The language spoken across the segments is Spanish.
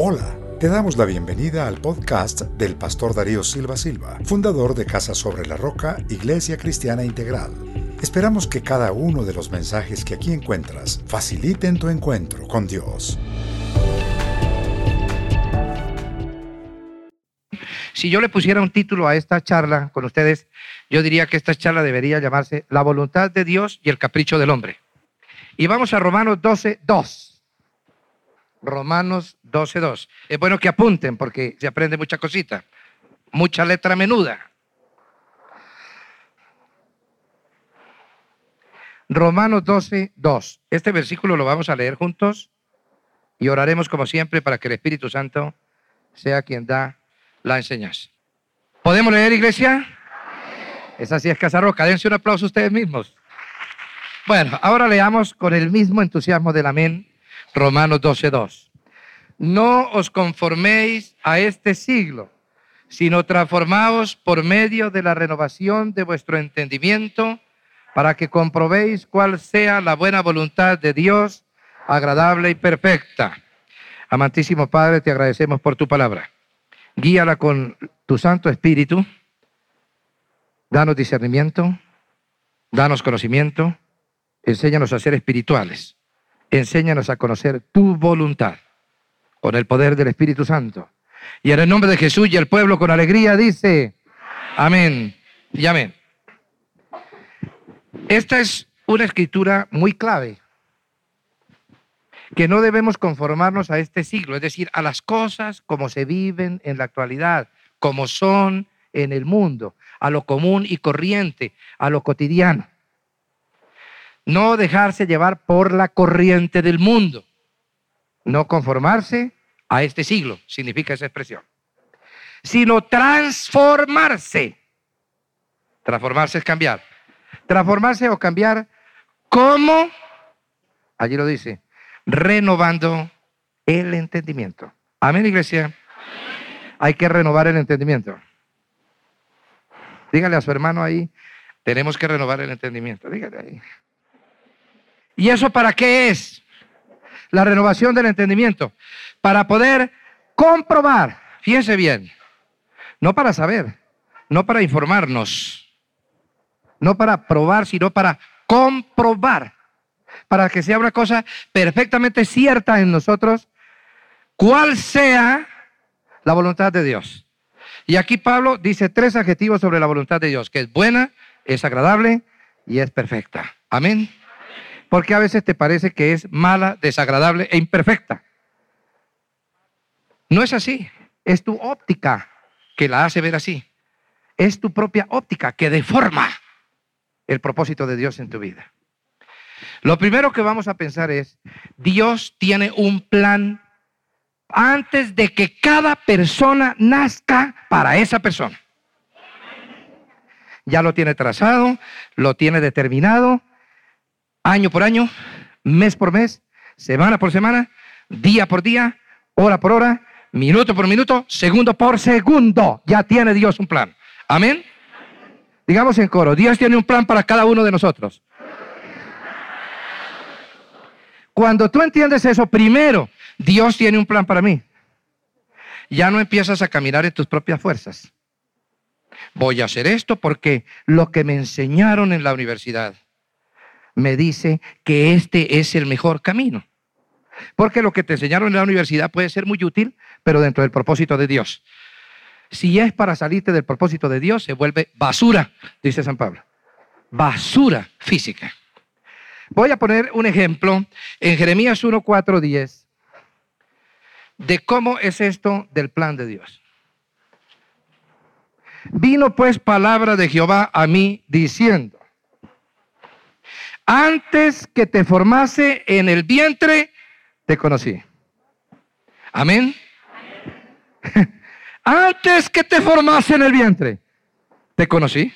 Hola, te damos la bienvenida al podcast del pastor Darío Silva Silva, fundador de Casa sobre la Roca, Iglesia Cristiana Integral. Esperamos que cada uno de los mensajes que aquí encuentras faciliten tu encuentro con Dios. Si yo le pusiera un título a esta charla con ustedes, yo diría que esta charla debería llamarse La voluntad de Dios y el capricho del hombre. Y vamos a Romanos 12, 2. Romanos 12.2. Es bueno que apunten porque se aprende mucha cosita, mucha letra menuda. Romanos 12.2. Este versículo lo vamos a leer juntos y oraremos como siempre para que el Espíritu Santo sea quien da la enseñanza. ¿Podemos leer, iglesia? Esa sí es Casarroca. Dense un aplauso ustedes mismos. Bueno, ahora leamos con el mismo entusiasmo del amén Romanos 12.2. No os conforméis a este siglo, sino transformaos por medio de la renovación de vuestro entendimiento, para que comprobéis cuál sea la buena voluntad de Dios, agradable y perfecta. Amantísimo Padre, te agradecemos por tu palabra. Guíala con tu Santo Espíritu. Danos discernimiento, danos conocimiento, enséñanos a ser espirituales enséñanos a conocer tu voluntad con el poder del Espíritu Santo. Y en el nombre de Jesús y el pueblo con alegría dice, amén y amén. Esta es una escritura muy clave, que no debemos conformarnos a este siglo, es decir, a las cosas como se viven en la actualidad, como son en el mundo, a lo común y corriente, a lo cotidiano. No dejarse llevar por la corriente del mundo. No conformarse a este siglo, significa esa expresión. Sino transformarse. Transformarse es cambiar. Transformarse o cambiar ¿cómo? Allí lo dice, renovando el entendimiento. Amén, iglesia. Hay que renovar el entendimiento. Dígale a su hermano ahí, tenemos que renovar el entendimiento. Dígale ahí. ¿Y eso para qué es? La renovación del entendimiento. Para poder comprobar, fíjense bien, no para saber, no para informarnos, no para probar, sino para comprobar, para que sea una cosa perfectamente cierta en nosotros, cuál sea la voluntad de Dios. Y aquí Pablo dice tres adjetivos sobre la voluntad de Dios, que es buena, es agradable y es perfecta. Amén. Porque a veces te parece que es mala, desagradable e imperfecta. No es así. Es tu óptica que la hace ver así. Es tu propia óptica que deforma el propósito de Dios en tu vida. Lo primero que vamos a pensar es, Dios tiene un plan antes de que cada persona nazca para esa persona. Ya lo tiene trazado, lo tiene determinado año por año, mes por mes, semana por semana, día por día, hora por hora, minuto por minuto, segundo por segundo. Ya tiene Dios un plan. Amén. Digamos en coro, Dios tiene un plan para cada uno de nosotros. Cuando tú entiendes eso, primero, Dios tiene un plan para mí. Ya no empiezas a caminar en tus propias fuerzas. Voy a hacer esto porque lo que me enseñaron en la universidad me dice que este es el mejor camino. Porque lo que te enseñaron en la universidad puede ser muy útil, pero dentro del propósito de Dios. Si es para salirte del propósito de Dios, se vuelve basura, dice San Pablo. Basura física. Voy a poner un ejemplo en Jeremías 1, 4, 10 de cómo es esto del plan de Dios. Vino pues palabra de Jehová a mí diciendo, antes que te formase en el vientre, te conocí. Amén. Antes que te formase en el vientre, te conocí.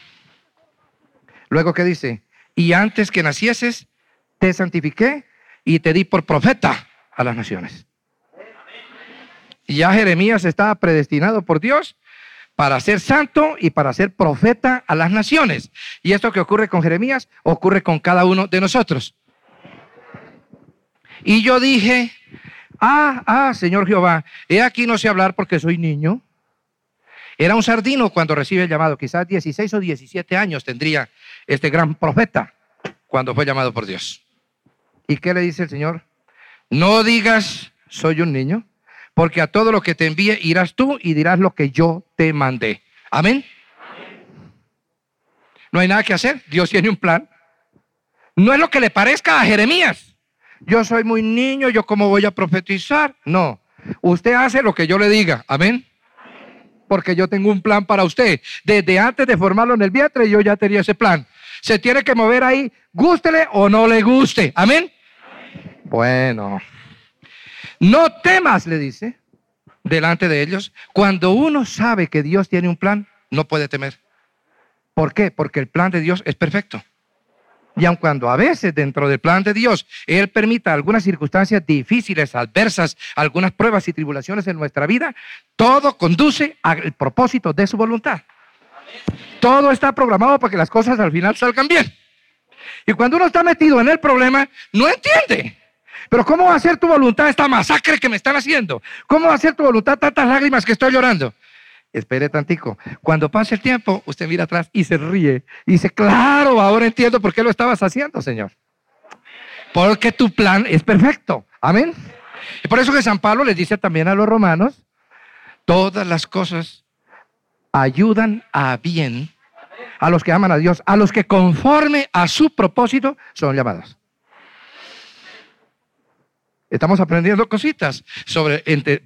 Luego, ¿qué dice? Y antes que nacieses, te santifiqué y te di por profeta a las naciones. Ya Jeremías estaba predestinado por Dios para ser santo y para ser profeta a las naciones. Y esto que ocurre con Jeremías ocurre con cada uno de nosotros. Y yo dije, ah, ah, Señor Jehová, he aquí no sé hablar porque soy niño. Era un sardino cuando recibe el llamado, quizás 16 o 17 años tendría este gran profeta cuando fue llamado por Dios. ¿Y qué le dice el Señor? No digas, soy un niño, porque a todo lo que te envíe irás tú y dirás lo que yo te mandé. Amén. No hay nada que hacer, Dios tiene un plan. No es lo que le parezca a Jeremías. Yo soy muy niño, yo cómo voy a profetizar. No, usted hace lo que yo le diga. Amén porque yo tengo un plan para usted. Desde antes de formarlo en el vientre, yo ya tenía ese plan. Se tiene que mover ahí, gústele o no le guste. Amén. Bueno, no temas, le dice, delante de ellos. Cuando uno sabe que Dios tiene un plan, no puede temer. ¿Por qué? Porque el plan de Dios es perfecto. Y aun cuando a veces dentro del plan de Dios Él permita algunas circunstancias difíciles, adversas, algunas pruebas y tribulaciones en nuestra vida, todo conduce al propósito de su voluntad. Todo está programado para que las cosas al final salgan bien. Y cuando uno está metido en el problema, no entiende. Pero ¿cómo va a ser tu voluntad esta masacre que me están haciendo? ¿Cómo va a ser tu voluntad tantas lágrimas que estoy llorando? espere tantico. Cuando pase el tiempo, usted mira atrás y se ríe. Y dice, claro, ahora entiendo por qué lo estabas haciendo, Señor. Porque tu plan es perfecto. Amén. Y por eso que San Pablo les dice también a los romanos, todas las cosas ayudan a bien a los que aman a Dios, a los que conforme a su propósito son llamados. Estamos aprendiendo cositas sobre,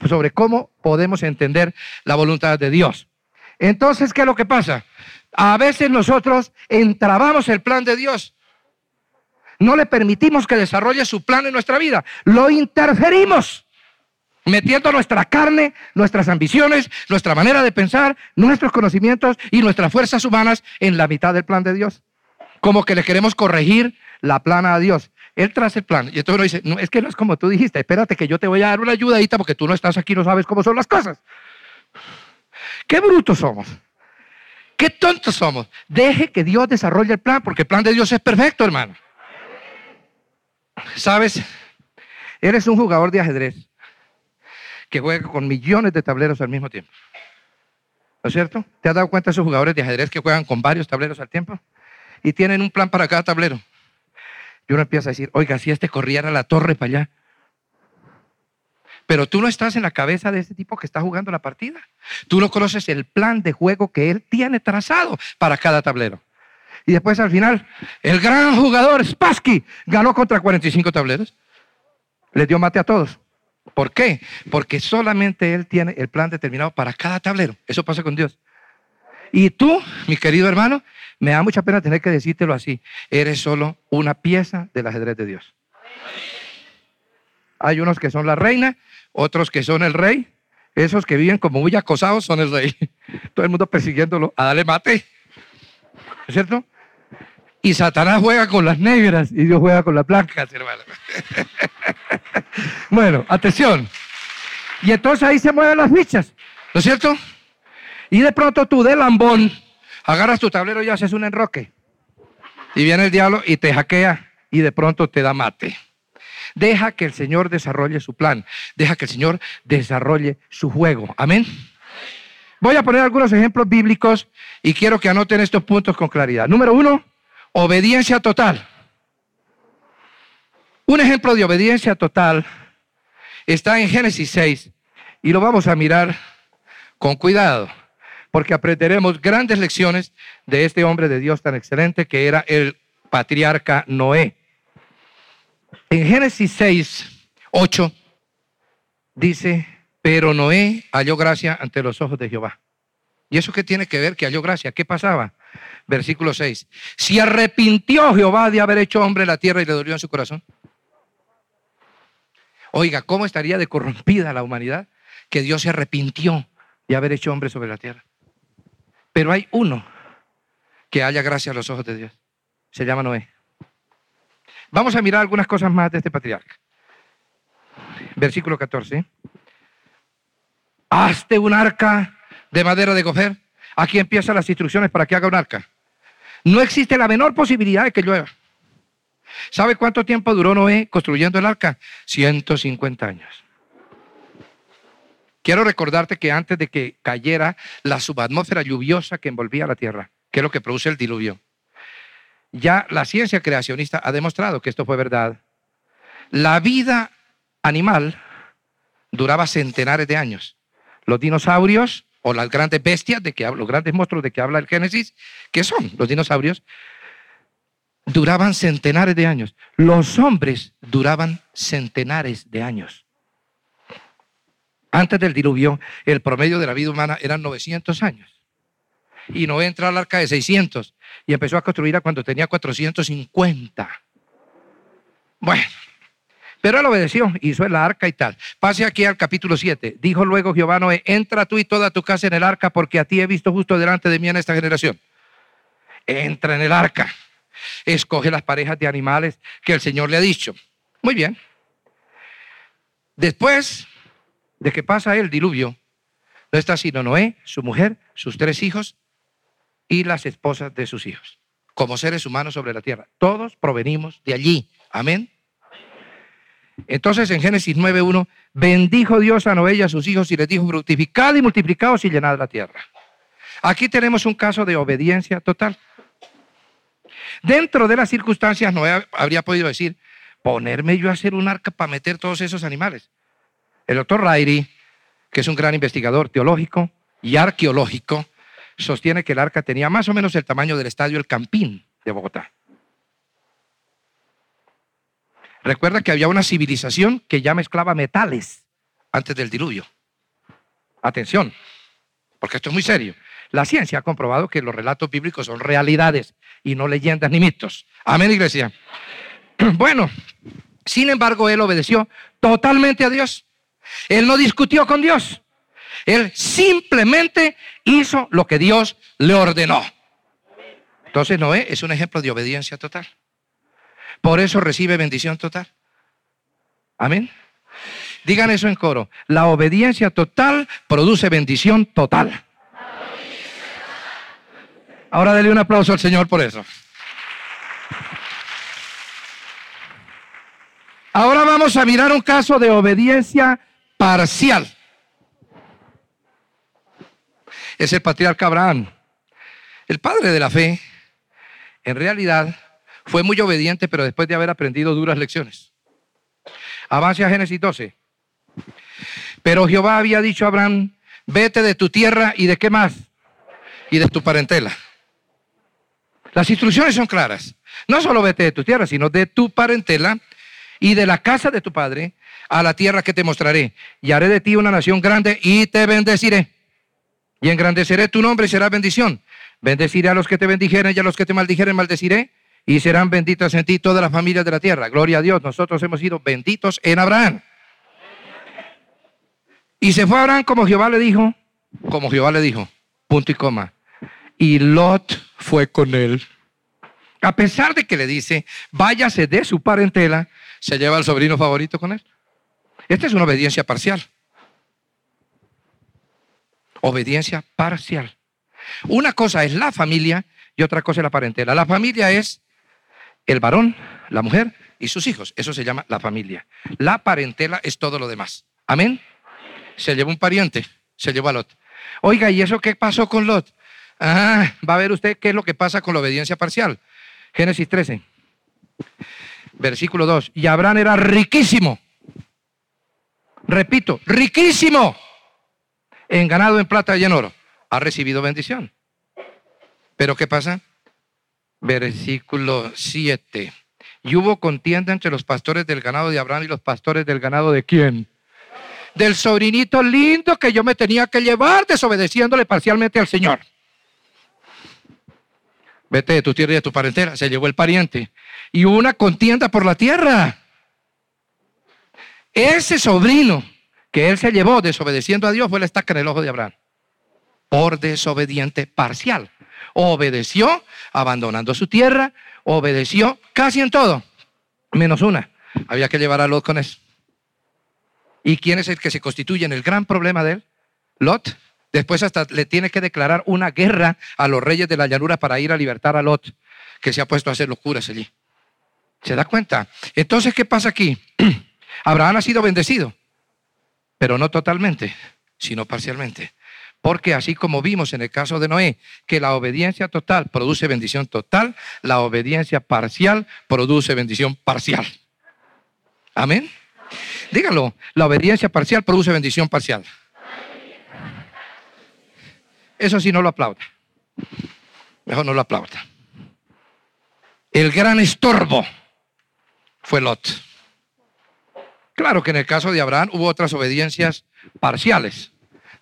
sobre cómo podemos entender la voluntad de Dios. Entonces, ¿qué es lo que pasa? A veces nosotros entrabamos el plan de Dios. No le permitimos que desarrolle su plan en nuestra vida. Lo interferimos, metiendo nuestra carne, nuestras ambiciones, nuestra manera de pensar, nuestros conocimientos y nuestras fuerzas humanas en la mitad del plan de Dios. Como que le queremos corregir la plana a Dios. Él traza el plan. Y entonces uno dice, no, es que no es como tú dijiste, espérate que yo te voy a dar una ayudadita porque tú no estás aquí, no sabes cómo son las cosas. Qué brutos somos. Qué tontos somos. Deje que Dios desarrolle el plan porque el plan de Dios es perfecto, hermano. ¿Sabes? Eres un jugador de ajedrez que juega con millones de tableros al mismo tiempo. ¿No es cierto? ¿Te has dado cuenta de esos jugadores de ajedrez que juegan con varios tableros al tiempo? Y tienen un plan para cada tablero. Y uno empieza a decir, oiga, si este corriera la torre para allá. Pero tú no estás en la cabeza de ese tipo que está jugando la partida. Tú no conoces el plan de juego que él tiene trazado para cada tablero. Y después al final, el gran jugador Spassky ganó contra 45 tableros. Le dio mate a todos. ¿Por qué? Porque solamente él tiene el plan determinado para cada tablero. Eso pasa con Dios. Y tú, mi querido hermano, me da mucha pena tener que decírtelo así. Eres solo una pieza del ajedrez de Dios. Hay unos que son la reina, otros que son el rey. Esos que viven como muy acosados son el rey. Todo el mundo persiguiéndolo a darle mate. ¿Es cierto? Y Satanás juega con las negras y Dios juega con las blancas, hermano. bueno, atención. Y entonces ahí se mueven las fichas, ¿no es cierto? Y de pronto tú de lambón agarras tu tablero y haces un enroque. Y viene el diablo y te hackea y de pronto te da mate. Deja que el Señor desarrolle su plan. Deja que el Señor desarrolle su juego. Amén. Voy a poner algunos ejemplos bíblicos y quiero que anoten estos puntos con claridad. Número uno, obediencia total. Un ejemplo de obediencia total está en Génesis 6 y lo vamos a mirar con cuidado porque aprenderemos grandes lecciones de este hombre de Dios tan excelente que era el patriarca Noé. En Génesis 6, 8 dice, pero Noé halló gracia ante los ojos de Jehová. ¿Y eso qué tiene que ver que halló gracia? ¿Qué pasaba? Versículo 6. Si arrepintió Jehová de haber hecho hombre la tierra y le dolió en su corazón. Oiga, ¿cómo estaría de corrompida la humanidad que Dios se arrepintió de haber hecho hombre sobre la tierra? Pero hay uno que haya gracia a los ojos de Dios. Se llama Noé. Vamos a mirar algunas cosas más de este patriarca. Versículo 14. Hazte un arca de madera de gofer. Aquí empiezan las instrucciones para que haga un arca. No existe la menor posibilidad de que llueva. ¿Sabe cuánto tiempo duró Noé construyendo el arca? 150 años. Quiero recordarte que antes de que cayera la subatmósfera lluviosa que envolvía la Tierra, que es lo que produce el diluvio, ya la ciencia creacionista ha demostrado que esto fue verdad. La vida animal duraba centenares de años. Los dinosaurios o las grandes bestias de que los grandes monstruos de que habla el Génesis, ¿qué son los dinosaurios? Duraban centenares de años. Los hombres duraban centenares de años. Antes del diluvio, el promedio de la vida humana eran 900 años. Y no entra al arca de 600 y empezó a construirla cuando tenía 450. Bueno, pero él obedeció, hizo el arca y tal. Pase aquí al capítulo 7. Dijo luego Jehová Noé, entra tú y toda tu casa en el arca porque a ti he visto justo delante de mí en esta generación. Entra en el arca. Escoge las parejas de animales que el Señor le ha dicho. Muy bien. Después de que pasa el diluvio, no está sino Noé, su mujer, sus tres hijos y las esposas de sus hijos, como seres humanos sobre la tierra. Todos provenimos de allí. Amén. Entonces en Génesis 9.1, bendijo Dios a Noé y a sus hijos y les dijo, fructificad y multiplicados y llenad la tierra. Aquí tenemos un caso de obediencia total. Dentro de las circunstancias, Noé habría podido decir, ponerme yo a hacer un arca para meter todos esos animales. El doctor Rairi, que es un gran investigador teológico y arqueológico, sostiene que el arca tenía más o menos el tamaño del estadio El Campín de Bogotá. Recuerda que había una civilización que ya mezclaba metales antes del diluvio. Atención, porque esto es muy serio. La ciencia ha comprobado que los relatos bíblicos son realidades y no leyendas ni mitos. Amén, iglesia. Bueno, sin embargo, él obedeció totalmente a Dios. Él no discutió con Dios. Él simplemente hizo lo que Dios le ordenó. Entonces Noé es un ejemplo de obediencia total. Por eso recibe bendición total. Amén. Digan eso en coro. La obediencia total produce bendición total. Ahora denle un aplauso al Señor por eso. Ahora vamos a mirar un caso de obediencia parcial. Es el patriarca Abraham. El padre de la fe, en realidad, fue muy obediente, pero después de haber aprendido duras lecciones. Avance a Génesis 12. Pero Jehová había dicho a Abraham, vete de tu tierra y de qué más? Y de tu parentela. Las instrucciones son claras. No solo vete de tu tierra, sino de tu parentela y de la casa de tu padre a la tierra que te mostraré. Y haré de ti una nación grande y te bendeciré. Y engrandeceré tu nombre y será bendición. Bendeciré a los que te bendijeren y a los que te maldijeren maldeciré. Y serán benditas en ti todas las familias de la tierra. Gloria a Dios. Nosotros hemos sido benditos en Abraham. Y se fue Abraham como Jehová le dijo, como Jehová le dijo, punto y coma. Y Lot fue con él. A pesar de que le dice, váyase de su parentela, se lleva al sobrino favorito con él. Esta es una obediencia parcial. Obediencia parcial. Una cosa es la familia y otra cosa es la parentela. La familia es el varón, la mujer y sus hijos. Eso se llama la familia. La parentela es todo lo demás. Amén. Se llevó un pariente, se llevó a Lot. Oiga, ¿y eso qué pasó con Lot? Ah, va a ver usted qué es lo que pasa con la obediencia parcial. Génesis 13, versículo 2. Y Abraham era riquísimo. Repito, riquísimo en ganado, en plata y en oro. Ha recibido bendición. Pero ¿qué pasa? Versículo 7. Y hubo contienda entre los pastores del ganado de Abraham y los pastores del ganado de quién? Del sobrinito lindo que yo me tenía que llevar desobedeciéndole parcialmente al Señor. Vete de tu tierra y de tu parentela. Se llevó el pariente. Y hubo una contienda por la tierra. Ese sobrino que él se llevó desobedeciendo a Dios fue la estaca en el ojo de Abraham. Por desobediente parcial. Obedeció abandonando su tierra, obedeció casi en todo, menos una. Había que llevar a Lot con eso. ¿Y quién es el que se constituye en el gran problema de él? Lot. Después hasta le tiene que declarar una guerra a los reyes de la llanura para ir a libertar a Lot, que se ha puesto a hacer locuras allí. ¿Se da cuenta? Entonces, ¿qué pasa aquí? Abraham ha sido bendecido pero no totalmente. sino parcialmente. Porque así como vimos en el caso de Noé, que la obediencia total produce bendición total, la obediencia parcial produce bendición parcial. Amén. Dígalo, la obediencia parcial produce bendición parcial. Eso sí, no lo aplauda. Mejor no lo aplauda. El gran estorbo fue Lot. Claro que en el caso de Abraham hubo otras obediencias parciales.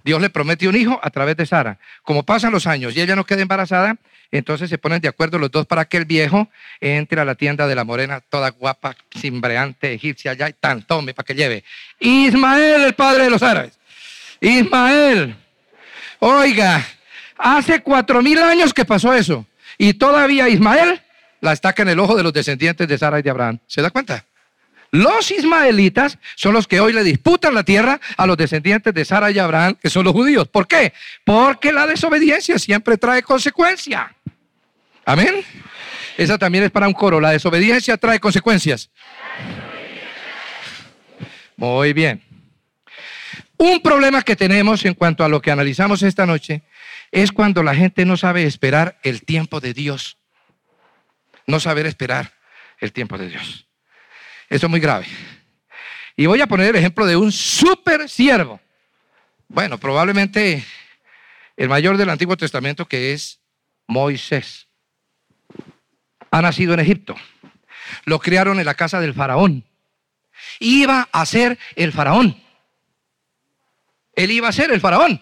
Dios le promete un hijo a través de Sara. Como pasan los años y ella no queda embarazada, entonces se ponen de acuerdo los dos para que el viejo entre a la tienda de la morena, toda guapa, cimbreante, egipcia, allá y tan, tome para que lleve. Ismael, el padre de los árabes. Ismael. Oiga, hace cuatro mil años que pasó eso. Y todavía Ismael la estaca en el ojo de los descendientes de Sara y de Abraham. ¿Se da cuenta? Los ismaelitas son los que hoy le disputan la tierra a los descendientes de Sara y Abraham, que son los judíos. ¿Por qué? Porque la desobediencia siempre trae consecuencia. Amén. Esa también es para un coro. La desobediencia trae consecuencias. Muy bien. Un problema que tenemos en cuanto a lo que analizamos esta noche es cuando la gente no sabe esperar el tiempo de Dios. No saber esperar el tiempo de Dios. Eso es muy grave. Y voy a poner el ejemplo de un super siervo. Bueno, probablemente el mayor del Antiguo Testamento que es Moisés. Ha nacido en Egipto. Lo criaron en la casa del faraón. Iba a ser el faraón. Él iba a ser el faraón,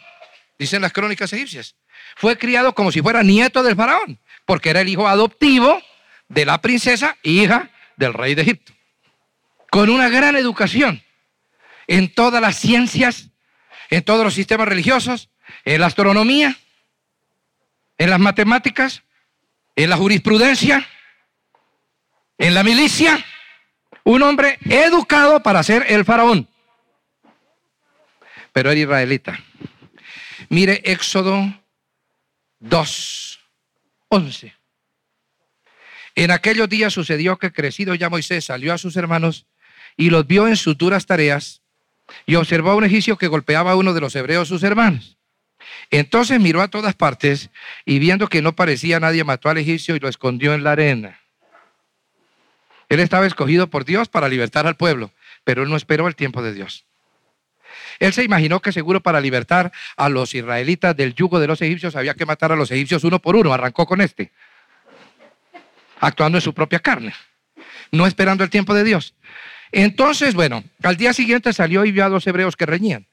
dicen las crónicas egipcias. Fue criado como si fuera nieto del faraón, porque era el hijo adoptivo de la princesa, hija del rey de Egipto con una gran educación en todas las ciencias, en todos los sistemas religiosos, en la astronomía, en las matemáticas, en la jurisprudencia, en la milicia, un hombre educado para ser el faraón. Pero era israelita. Mire Éxodo 2, 11. En aquellos días sucedió que crecido ya Moisés salió a sus hermanos y los vio en sus duras tareas y observó a un egipcio que golpeaba a uno de los hebreos sus hermanos. Entonces miró a todas partes y viendo que no parecía nadie, mató al egipcio y lo escondió en la arena. Él estaba escogido por Dios para libertar al pueblo, pero él no esperó el tiempo de Dios. Él se imaginó que seguro para libertar a los israelitas del yugo de los egipcios había que matar a los egipcios uno por uno. Arrancó con este, actuando en su propia carne, no esperando el tiempo de Dios. Entonces, bueno, al día siguiente salió y vio a dos hebreos que reñían.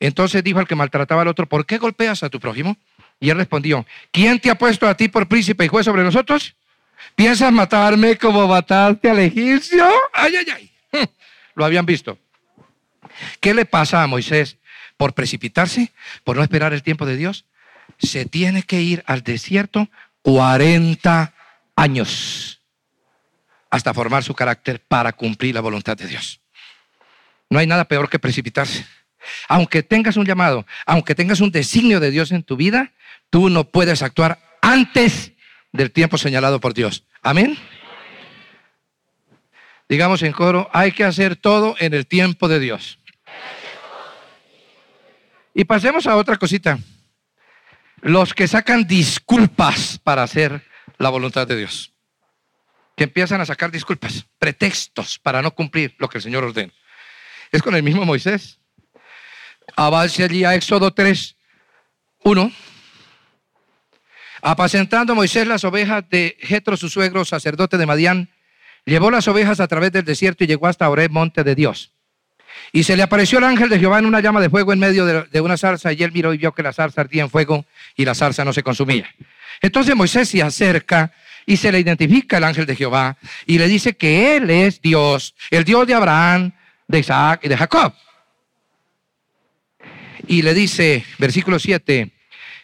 Entonces dijo al que maltrataba al otro, ¿por qué golpeas a tu prójimo? Y él respondió, ¿quién te ha puesto a ti por príncipe y juez sobre nosotros? ¿Piensas matarme como mataste al egipcio? Ay, ay, ay. Lo habían visto. ¿Qué le pasa a Moisés por precipitarse, por no esperar el tiempo de Dios? Se tiene que ir al desierto 40 años hasta formar su carácter para cumplir la voluntad de Dios. No hay nada peor que precipitarse. Aunque tengas un llamado, aunque tengas un designio de Dios en tu vida, tú no puedes actuar antes del tiempo señalado por Dios. Amén. Digamos en coro, hay que hacer todo en el tiempo de Dios. Y pasemos a otra cosita. Los que sacan disculpas para hacer la voluntad de Dios que empiezan a sacar disculpas, pretextos para no cumplir lo que el Señor ordena. Es con el mismo Moisés. Avance allí a Éxodo 3, 1. Apacentando Moisés las ovejas de Jetro, su suegro, sacerdote de Madián, llevó las ovejas a través del desierto y llegó hasta Oreb, monte de Dios. Y se le apareció el ángel de Jehová en una llama de fuego en medio de, una zarza, y él miró y vio que la zarza ardía en fuego y la zarza no se consumía. Entonces Moisés se acerca y se le identifica el ángel de Jehová y le dice que Él es Dios, el Dios de Abraham, de Isaac y de Jacob. Y le dice, versículo 7,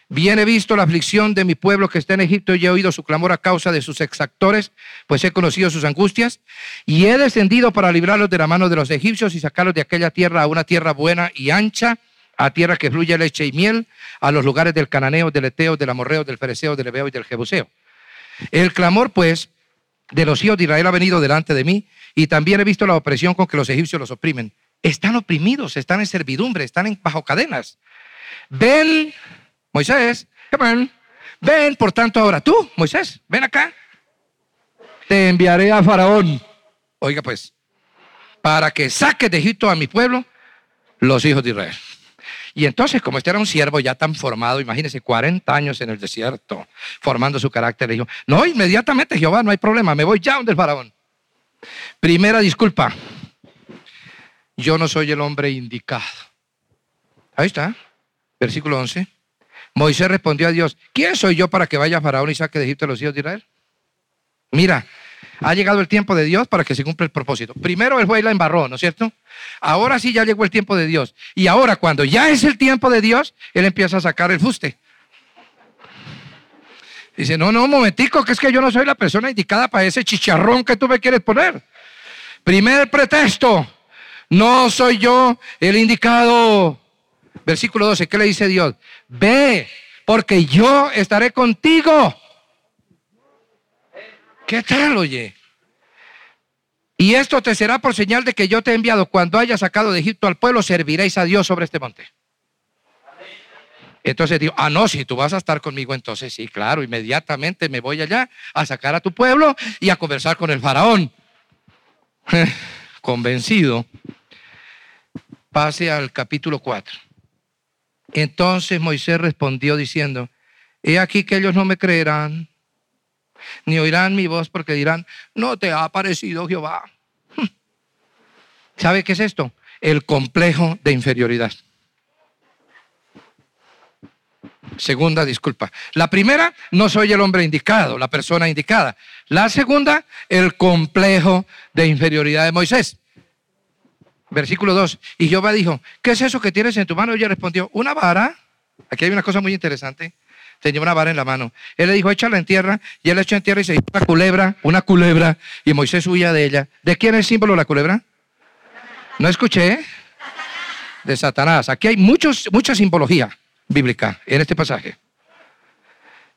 bien he visto la aflicción de mi pueblo que está en Egipto y he oído su clamor a causa de sus exactores, pues he conocido sus angustias y he descendido para librarlos de la mano de los egipcios y sacarlos de aquella tierra a una tierra buena y ancha, a tierra que fluye leche y miel, a los lugares del cananeo, del eteo, del amorreo, del fereceo, del ebeo y del jebuseo. El clamor, pues, de los hijos de Israel ha venido delante de mí y también he visto la opresión con que los egipcios los oprimen. Están oprimidos, están en servidumbre, están bajo cadenas. ven, Moisés, come on, ven, por tanto ahora tú, Moisés, ven acá, te enviaré a Faraón. Oiga pues, para que saques de Egipto a mi pueblo, los hijos de Israel. Y entonces, como este era un siervo ya tan formado, imagínese 40 años en el desierto, formando su carácter, le dijo, no, inmediatamente Jehová, no hay problema, me voy ya donde el faraón. Primera disculpa, yo no soy el hombre indicado. Ahí está, versículo 11. Moisés respondió a Dios, ¿quién soy yo para que vaya a Faraón y saque de Egipto a los hijos de Israel? Mira, ha llegado el tiempo de Dios para que se cumpla el propósito. Primero el fue y la embarró, ¿no es cierto? Ahora sí ya llegó el tiempo de Dios. Y ahora cuando ya es el tiempo de Dios, Él empieza a sacar el fuste. Dice, no, no, un momentico, que es que yo no soy la persona indicada para ese chicharrón que tú me quieres poner. Primer pretexto, no soy yo el indicado. Versículo 12, ¿qué le dice Dios? Ve, porque yo estaré contigo. ¿Qué tal, oye? Y esto te será por señal de que yo te he enviado. Cuando haya sacado de Egipto al pueblo, serviréis a Dios sobre este monte. Entonces digo, ah, no, si tú vas a estar conmigo, entonces sí, claro, inmediatamente me voy allá a sacar a tu pueblo y a conversar con el faraón. Convencido. Pase al capítulo 4. Entonces Moisés respondió diciendo, he aquí que ellos no me creerán ni oirán mi voz porque dirán, no te ha aparecido Jehová. ¿Sabe qué es esto? El complejo de inferioridad. Segunda disculpa. La primera, no soy el hombre indicado, la persona indicada. La segunda, el complejo de inferioridad de Moisés. Versículo 2. Y Jehová dijo, ¿qué es eso que tienes en tu mano? Y ella respondió, una vara. Aquí hay una cosa muy interesante tenía una vara en la mano. Él le dijo, échala en tierra, y él la echó en tierra y se hizo una culebra, una culebra, y Moisés huía de ella. ¿De quién es el símbolo la culebra? No escuché. De Satanás. Aquí hay muchos, mucha simbología bíblica en este pasaje.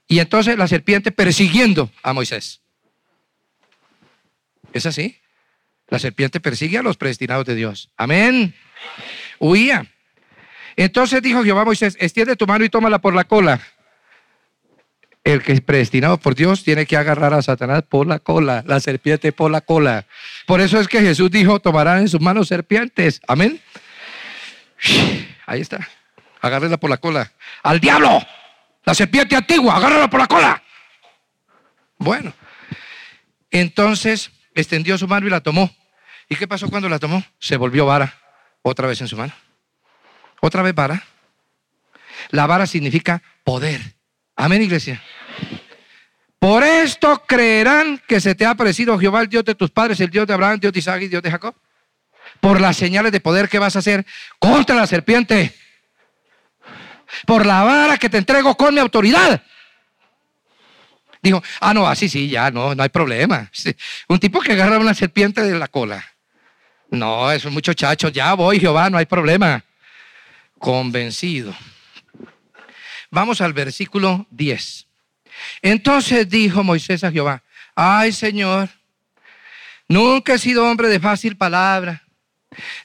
Y entonces la serpiente persiguiendo a Moisés. ¿Es así? La serpiente persigue a los predestinados de Dios. Amén. Huía. Entonces dijo Jehová a Moisés, extiende tu mano y tómala por la cola el que es predestinado por Dios tiene que agarrar a Satanás por la cola, la serpiente por la cola. Por eso es que Jesús dijo, tomarán en sus manos serpientes. Amén. Ahí está. Agárrela por la cola. Al diablo. La serpiente antigua, agárrala por la cola. Bueno. Entonces extendió su mano y la tomó. ¿Y qué pasó cuando la tomó? Se volvió vara. Otra vez en su mano. Otra vez vara. La vara significa poder. Amén, iglesia. Por esto creerán que se te ha aparecido Jehová, el Dios de tus padres, el Dios de Abraham, Dios de Isaac y Dios de Jacob. Por las señales de poder que vas a hacer contra la serpiente. Por la vara que te entrego con mi autoridad. Dijo, ah, no, así sí, ya, no, no hay problema. Un tipo que agarra una serpiente de la cola. No, es un muchacho, ya voy, Jehová, no hay problema. Convencido. Vamos al versículo 10. Entonces dijo Moisés a Jehová, ay Señor, nunca he sido hombre de fácil palabra,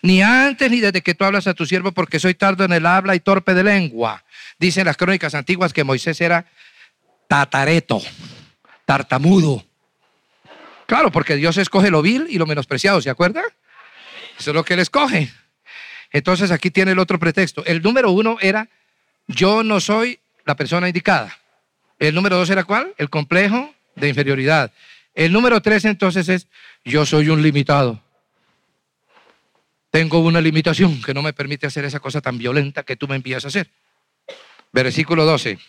ni antes ni desde que tú hablas a tu siervo, porque soy tardo en el habla y torpe de lengua. Dicen las crónicas antiguas que Moisés era tatareto, tartamudo. Claro, porque Dios escoge lo vil y lo menospreciado, ¿se acuerda? Eso es lo que él escoge. Entonces aquí tiene el otro pretexto. El número uno era yo no soy la persona indicada. El número dos era cuál? El complejo de inferioridad. El número tres entonces es, yo soy un limitado. Tengo una limitación que no me permite hacer esa cosa tan violenta que tú me envías a hacer. Versículo 12.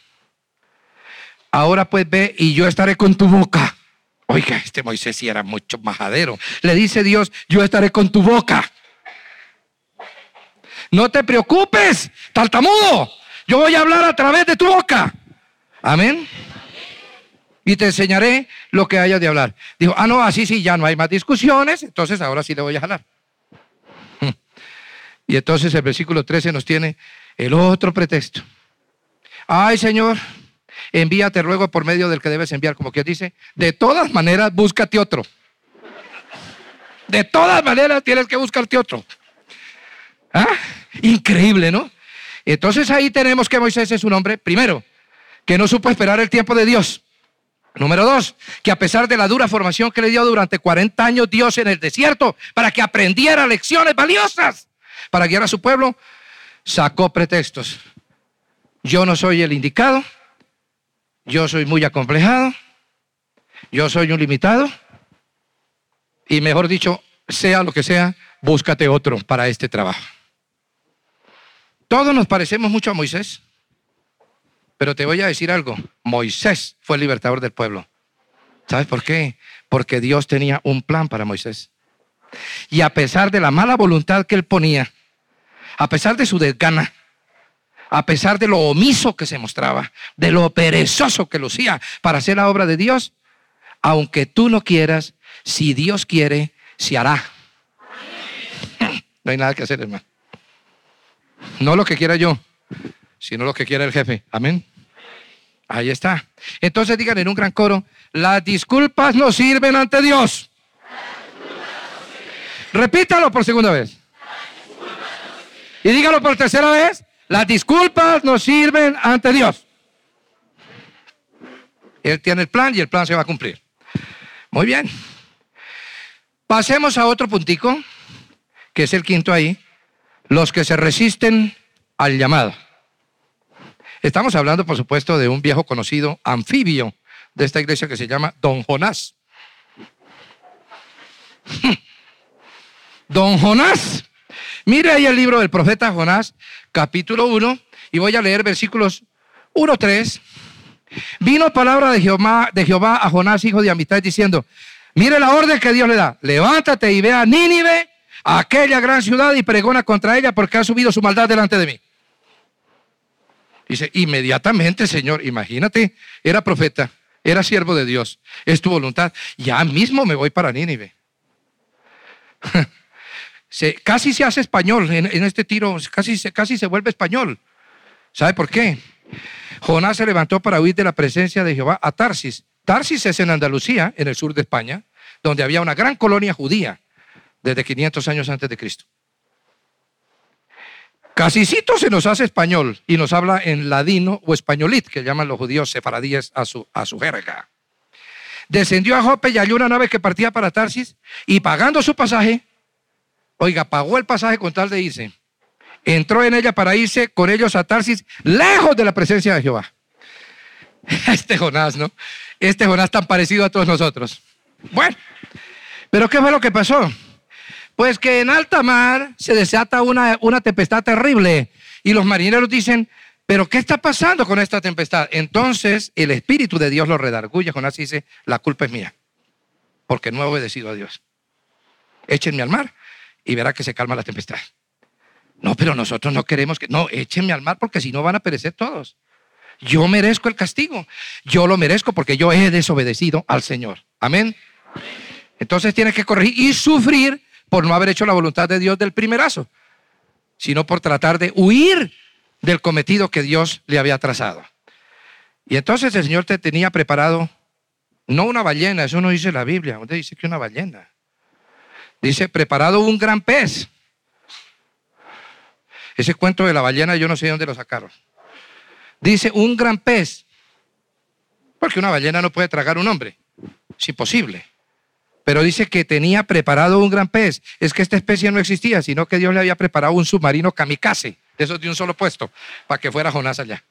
Ahora pues ve y yo estaré con tu boca. Oiga, este Moisés sí era mucho majadero. Le dice Dios, yo estaré con tu boca. No te preocupes, tartamudo. Yo voy a hablar a través de tu boca. Amén. Y te enseñaré lo que haya de hablar. Dijo, ah, no, así sí, ya no hay más discusiones, entonces ahora sí le voy a jalar. Y entonces el versículo 13 nos tiene el otro pretexto. Ay, Señor, envíate luego por medio del que debes enviar, como que dice, de todas maneras búscate otro. De todas maneras tienes que buscarte otro. ¿Ah? Increíble, ¿no? Entonces ahí tenemos que Moisés es un hombre, primero, que no supo esperar el tiempo de Dios. Número dos, que a pesar de la dura formación que le dio durante 40 años Dios en el desierto para que aprendiera lecciones valiosas para guiar a su pueblo, sacó pretextos. Yo no soy el indicado, yo soy muy acomplejado, yo soy un limitado, y mejor dicho, sea lo que sea, búscate otro para este trabajo. Todos nos parecemos mucho a Moisés, pero te voy a decir algo, Moisés fue el libertador del pueblo. ¿Sabes por qué? Porque Dios tenía un plan para Moisés. Y a pesar de la mala voluntad que él ponía, a pesar de su desgana, a pesar de lo omiso que se mostraba, de lo perezoso que lucía para hacer la obra de Dios, aunque tú no quieras, si Dios quiere, se hará. No hay nada que hacer, hermano. No lo que quiera yo, sino lo que quiera el jefe. Amén. Ahí está. Entonces digan en un gran coro, las disculpas no sirven ante Dios. Repítalo por segunda vez. Y dígalo por tercera vez, las disculpas no sirven ante Dios. Él tiene el plan y el plan se va a cumplir. Muy bien. Pasemos a otro puntico, que es el quinto ahí, los que se resisten al llamado. Estamos hablando, por supuesto, de un viejo conocido anfibio de esta iglesia que se llama Don Jonás. Don Jonás. Mire ahí el libro del profeta Jonás, capítulo 1, y voy a leer versículos 1, 3. Vino palabra de Jehová, a Jonás, hijo de Amitai, diciendo, Mire la orden que Dios le da. Levántate y ve a Nínive, a aquella gran ciudad, y pregona contra ella porque ha subido su maldad delante de mí. Dice, inmediatamente, Señor, imagínate, era profeta, era siervo de Dios, es tu voluntad. Ya mismo me voy para Nínive. casi se hace español en, este tiro, casi, casi se vuelve español. ¿Sabe por qué? Jonás se levantó para huir de la presencia de Jehová a Tarsis Tarsis es en Andalucía, en el sur de España, donde había una gran colonia judía desde 500 años antes de Cristo. Casicito se nos hace español y nos habla en ladino o españolit, que llaman los judíos sefaradíes a su, a su jerga. Descendió a Jope y halló una nave que partía para Tarsis y pagando su pasaje, oiga, pagó el pasaje con tal de irse. Entró en ella para irse con ellos a Tarsis, lejos de la presencia de Jehová. Este Jonás, ¿no? Este Jonás tan parecido a todos nosotros. Bueno, pero ¿qué fue lo que pasó? Pues que en alta mar se desata una, una tempestad terrible y los marineros dicen, pero ¿qué está pasando con esta tempestad? Entonces el Espíritu de Dios lo redarguye. Jonás dice, la culpa es mía, porque no he obedecido a Dios. Échenme al mar y verá que se calma la tempestad. No, pero nosotros no queremos que... No, échenme al mar porque si no van a perecer todos. Yo merezco el castigo. Yo lo merezco porque yo he desobedecido al Señor. Amén. Entonces tiene que corregir y sufrir por no haber hecho la voluntad de Dios del primerazo, sino por tratar de huir del cometido que Dios le había trazado. Y entonces el Señor te tenía preparado, no una ballena, eso no dice la Biblia, ¿dónde dice que una ballena? Dice, preparado un gran pez. Ese cuento de la ballena yo no sé de dónde lo sacaron. Dice un gran pez, porque una ballena no puede tragar un hombre, es imposible. Pero dice que tenía preparado un gran pez. Es que esta especie no existía, sino que Dios le había preparado un submarino kamikaze, de esos de un solo puesto, para que fuera Jonás allá.